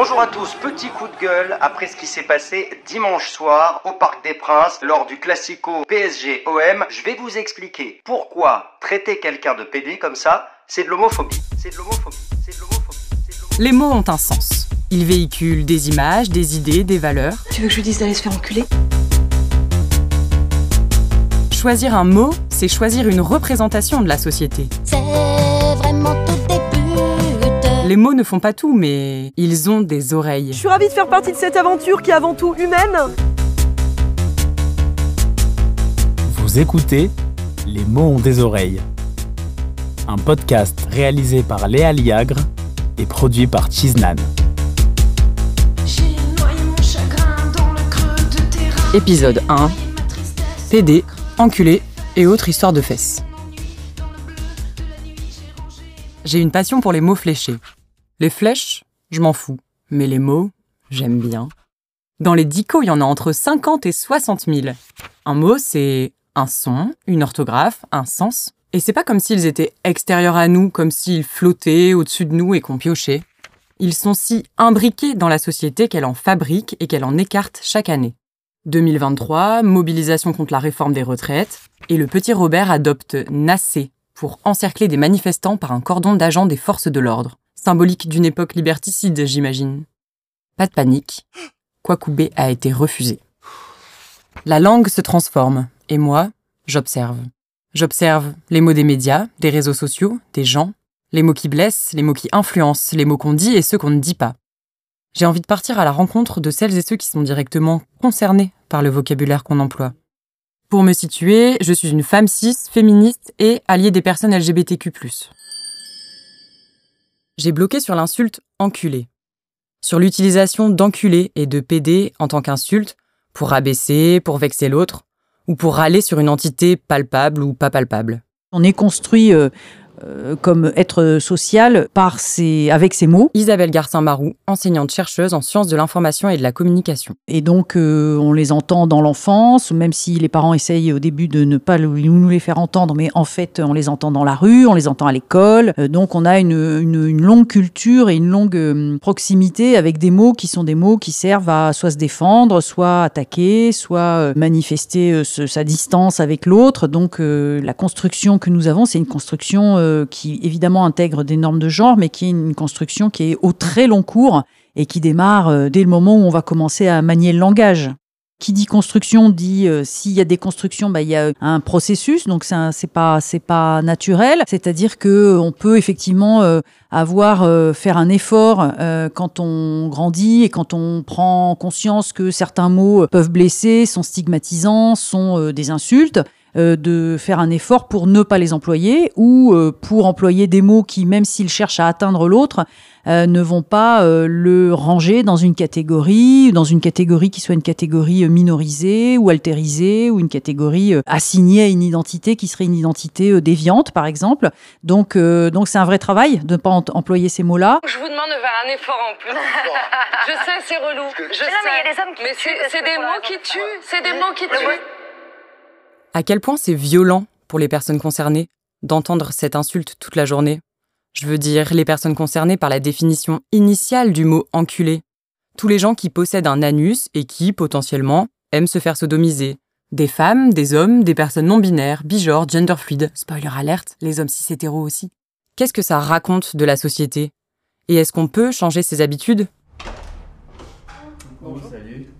Bonjour à tous, petit coup de gueule après ce qui s'est passé dimanche soir au Parc des Princes lors du Classico PSG-OM. Je vais vous expliquer pourquoi traiter quelqu'un de PD comme ça, c'est de l'homophobie. C'est de l'homophobie. C'est de l'homophobie. c'est de l'homophobie. Les mots ont un sens. Ils véhiculent des images, des idées, des valeurs. Tu veux que je lui dise d'aller se faire enculer? Choisir un mot, c'est choisir une représentation de la société. C'est Les mots ne font pas tout, mais ils ont des oreilles. Je suis ravie de faire partie de cette aventure qui est avant tout humaine. Vous écoutez Les mots ont des oreilles. Un podcast réalisé par Léa Liagre et produit par Chiznan. J'ai noyé mon chagrin dans le creux de tes reins. Épisode 1 Et ma tristesse PD, enculé et autres histoires de fesses. J'ai une passion pour les mots fléchés. Les flèches, je m'en fous. Mais les mots, j'aime bien. Dans les dicos, il y en a entre 50 et 60 000. Un mot, c'est un son, une orthographe, un sens. Et c'est pas comme s'ils étaient extérieurs à nous, comme s'ils flottaient au-dessus de nous et qu'on piochait. Ils sont si imbriqués dans la société qu'elle en fabrique et qu'elle en écarte chaque année. 2023, mobilisation contre la réforme des retraites, et le petit Robert adopte Nassé pour encercler des manifestants par un cordon d'agents des forces de l'ordre, symbolique d'une époque liberticide, j'imagine. Pas de panique, Kwakubé a été refusé. La langue se transforme, et moi, j'observe. J'observe les mots des médias, des réseaux sociaux, des gens, les mots qui blessent, les mots qui influencent, les mots qu'on dit et ceux qu'on ne dit pas. J'ai envie de partir à la rencontre de celles et ceux qui sont directement concernés par le vocabulaire qu'on emploie. Pour me situer, je suis une femme cis, féministe et alliée des personnes LGBTQ+. J'ai bloqué sur l'insulte enculé. Sur l'utilisation d'enculé et de PD en tant qu'insulte pour rabaisser, pour vexer l'autre, ou pour râler sur une entité palpable ou pas palpable. On est construit euh, euh, comme être social par ses, avec ses mots. Isabelle Garcin-Marou, enseignante chercheuse en sciences de l'information et de la communication. Et donc, euh, on les entend dans l'enfance, même si les parents essayent au début de ne pas nous les faire entendre, mais en fait, on les entend dans la rue, on les entend à l'école. Euh, donc, on a une, une- une longue culture et une longue proximité avec des mots qui sont des mots qui servent à soit se défendre, soit attaquer, soit manifester ce- sa distance avec l'autre. Donc, la construction que nous avons, c'est une construction euh, qui évidemment intègre des normes de genre, mais qui est une construction qui est au très long cours et qui démarre euh, dès le moment où on va commencer à manier le langage. Qui dit construction dit euh, s'il y a des constructions, bah, il y a un processus, donc c'est pas c'est pas naturel. C'est-à-dire que on peut effectivement avoir euh, faire un effort quand on grandit et quand on prend conscience que certains mots peuvent blesser, sont stigmatisants, sont des insultes euh, de faire un effort pour ne pas les employer ou euh, pour employer des mots qui, même s'ils cherchent à atteindre l'autre, euh, ne vont pas euh, le ranger dans une catégorie, dans une catégorie qui soit une catégorie euh, minorisée ou altérisée ou une catégorie euh, assignée à une identité qui serait une identité euh, déviante, par exemple. Donc, euh, donc c'est un vrai travail de ne pas em- employer ces mots-là. Je vous demande de faire un effort en plus. je sais, c'est relou. Je Mais sais. non, mais il y a des hommes qui Mais tuent, c'est- des mots qui tuent. C'est des mots qui tuent. À quel point c'est violent pour les personnes concernées d'entendre cette insulte toute la journée? Je veux dire les personnes concernées par la définition initiale du mot enculé. Tous les gens qui possèdent un anus et qui, potentiellement, aiment se faire sodomiser. Des femmes, des hommes, des personnes non binaires, bigenres, gender fluides. Spoiler alerte, les hommes cis hétéros aussi. Qu'est-ce que ça raconte de la société? Et est-ce qu'on peut changer ses habitudes?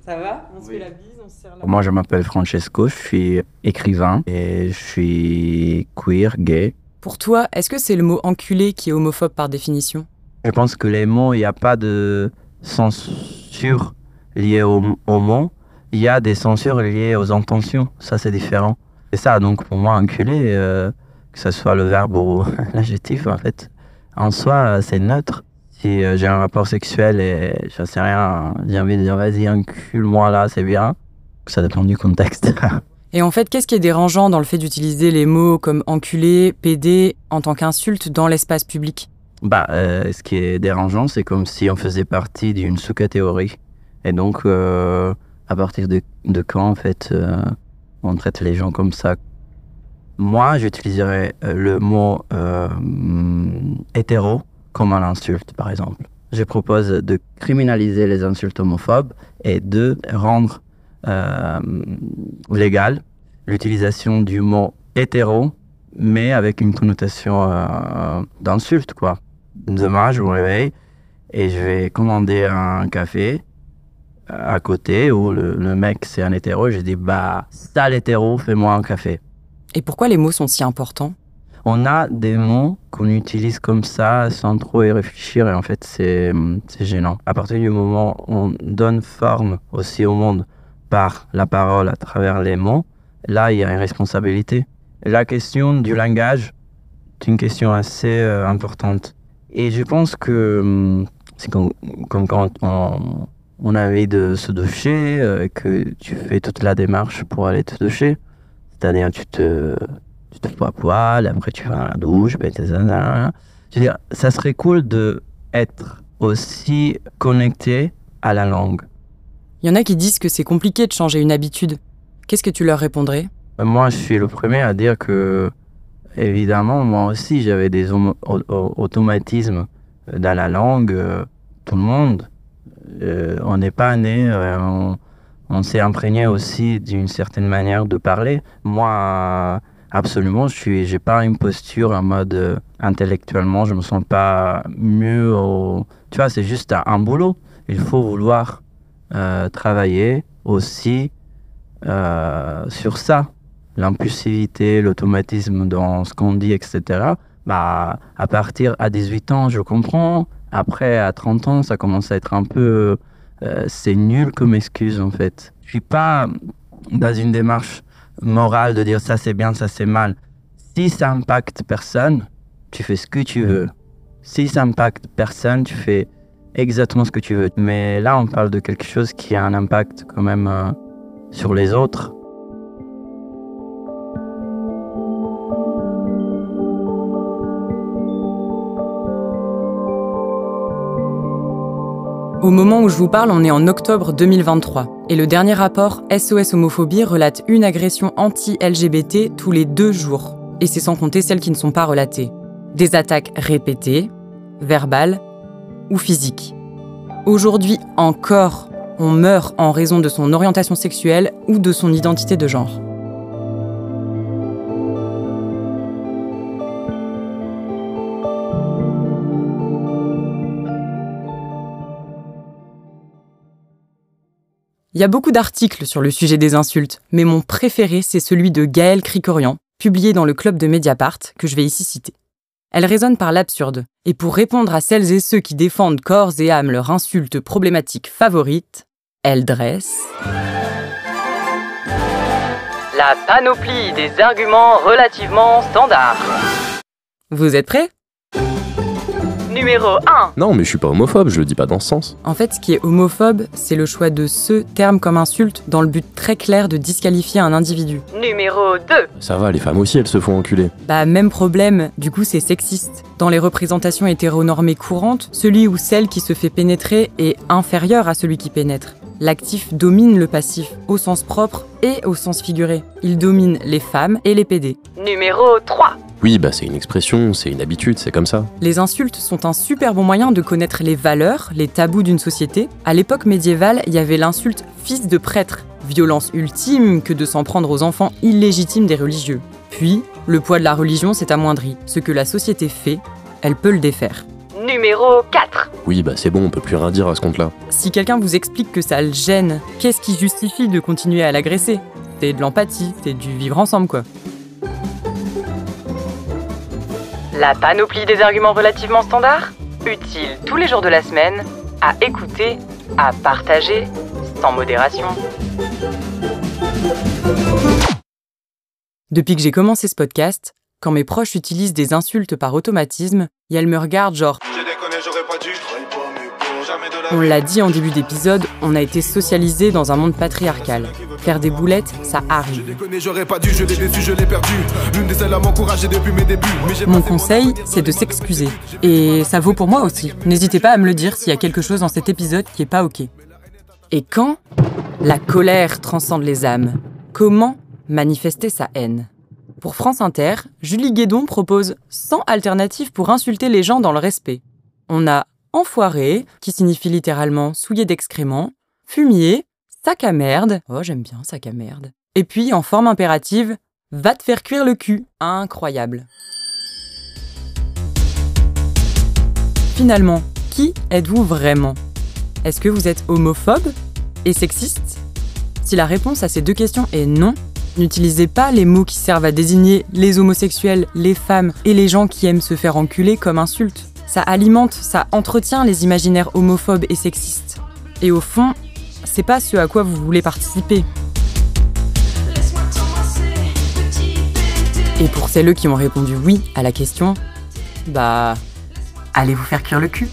Ça va? On se fait la bise, Moi, je m'appelle Francesco, je suis écrivain et je suis queer, gay. Pour toi, est-ce que c'est le mot enculé qui est homophobe par définition? Je pense que les mots, il n'y a pas de censure liée au, au mot. Il y a des censures liées aux intentions. Ça, c'est différent. C'est ça, donc pour moi, enculé, euh, que ce soit le verbe ou l'adjectif, en fait, en soi, c'est neutre. Si euh, j'ai un rapport sexuel et je sais rien, j'ai envie de dire vas-y, encule-moi là, c'est bien. Ça dépend du contexte. Et en fait, qu'est-ce qui est dérangeant dans le fait d'utiliser les mots comme enculé, PD en tant qu'insulte dans l'espace public? Bah, euh, ce qui est dérangeant, c'est comme si on faisait partie d'une sous-catégorie. Et donc, euh, à partir de, de quand, en fait, euh, on traite les gens comme ça? Moi, j'utiliserais le mot hétéro comme un insulte, par exemple. je propose de criminaliser les insultes homophobes et de rendre euh, légal l'utilisation du mot hétéro, mais avec une connotation euh, d'insulte, quoi. Demain, je me réveille et je vais commander un café euh, à côté où le, le mec c'est un hétéro. Je dis bah sale hétéro, fais-moi un café. Et pourquoi les mots sont si importants? On a des mots qu'on utilise comme ça sans trop y réfléchir et en fait c'est gênant. À partir du moment où on donne forme aussi au monde par la parole à travers les mots, là il y a une responsabilité. La question du langage est une question assez euh, importante. Et je pense que hum, c'est comme, quand on, a envie de se doucher, euh, que tu fais toute la démarche pour aller te doucher. C'est-à-dire, tu te, tu te à poil, après tu vas à la douche, ben, Je veux dire, ça serait cool de être aussi connecté à la langue. Il y en a qui disent que c'est compliqué de changer une habitude. Qu'est-ce que tu leur répondrais? Moi, je suis le premier à dire que, évidemment, moi aussi, j'avais des automatismes dans la langue. euh, Tout le monde, euh, on n'est pas né, euh, on, s'est imprégné aussi d'une certaine manière de parler. Moi, absolument, je suis, j'ai pas une posture en mode intellectuellement, je me sens pas mieux. Tu vois, c'est juste un boulot. Il faut vouloir euh, travailler aussi euh, sur ça, l'impulsivité, l'automatisme dans ce qu'on dit, etc. Bah, à partir à 18 ans, je comprends. Après, à 30 ans, ça commence à être un peu. euh, c'est nul comme excuse, en fait. Je suis pas dans une démarche morale de dire ça c'est bien, ça c'est mal. Si ça impacte personne, tu fais ce que tu veux. Si ça impacte personne, tu fais exactement ce que tu veux. Mais là, on parle de quelque chose qui a un impact quand même euh, sur les autres. Au moment où je vous parle, on est en octobre 2023. Et le dernier rapport SOS Homophobie relate une agression anti-LGBT tous les deux jours. Et c'est sans compter celles qui ne sont pas relatées. Des attaques répétées, verbales ou physiques. Aujourd'hui encore, on meurt en raison de son orientation sexuelle ou de son identité de genre. Il y a beaucoup d'articles sur le sujet des insultes, mais mon préféré, c'est celui de Gaël Cricorian, publié dans le club de Mediapart, que je vais ici citer. Elle résonne par l'absurde, et pour répondre à celles et ceux qui défendent corps et âme leur insulte problématique favorite, elle dresse. La panoplie des arguments relativement standards. Vous êtes prêts? Numéro 1. Non, mais je suis pas homophobe, je le dis pas dans ce sens. En fait, ce qui est homophobe, c'est le choix de ce terme comme insulte dans le but très clair de disqualifier un individu. Numéro 2. Ça va, les femmes aussi, elles se font enculer. Bah, même problème, du coup, c'est sexiste. Dans les représentations hétéronormées courantes, celui ou celle qui se fait pénétrer est inférieur à celui qui pénètre. L'actif domine le passif, au sens propre et au sens figuré. Il domine les femmes et les PD. Numéro 3. Oui, bah c'est une expression, c'est une habitude, c'est comme ça. Les insultes sont un super bon moyen de connaître les valeurs, les tabous d'une société. À l'époque médiévale, il y avait l'insulte fils de prêtre, violence ultime que de s'en prendre aux enfants illégitimes des religieux. Puis, le poids de la religion s'est amoindri. Ce que la société fait, elle peut le défaire. Numéro 4. Oui, bah c'est bon, on peut plus rien dire à ce compte-là. Si quelqu'un vous explique que ça le gêne, qu'est-ce qui justifie de continuer à l'agresser? C'est de l'empathie, c'est du vivre ensemble quoi. La panoplie des arguments relativement standards Utile tous les jours de la semaine, à écouter, à partager, sans modération. Depuis que j'ai commencé ce podcast, quand mes proches utilisent des insultes par automatisme, et elles me regardent genre On l'a dit en début d'épisode, on a été socialisés dans un monde patriarcal. Faire des boulettes, ça arrive. Mon conseil, c'est de s'excuser. Et ça vaut pour moi aussi. N'hésitez pas à me le dire s'il y a quelque chose dans cet épisode qui est pas ok. Et quand La colère transcende les âmes. Comment manifester sa haine? Pour France Inter, Julie Guédon propose 100 alternatives pour insulter les gens dans le respect. On a enfoiré, qui signifie littéralement souillé d'excréments, fumier, sac à merde, oh j'aime bien sac à merde, et puis en forme impérative, va te faire cuire le cul, incroyable. Finalement, qui êtes-vous vraiment? Est-ce que vous êtes homophobe et sexiste? Si la réponse à ces deux questions est non, n'utilisez pas les mots qui servent à désigner les homosexuels, les femmes et les gens qui aiment se faire enculer comme insulte. Ça alimente, ça entretient les imaginaires homophobes et sexistes. Et au fond, c'est pas ce à quoi vous voulez participer. Et pour celles qui ont répondu oui à la question, bah, allez vous faire cuire le cul.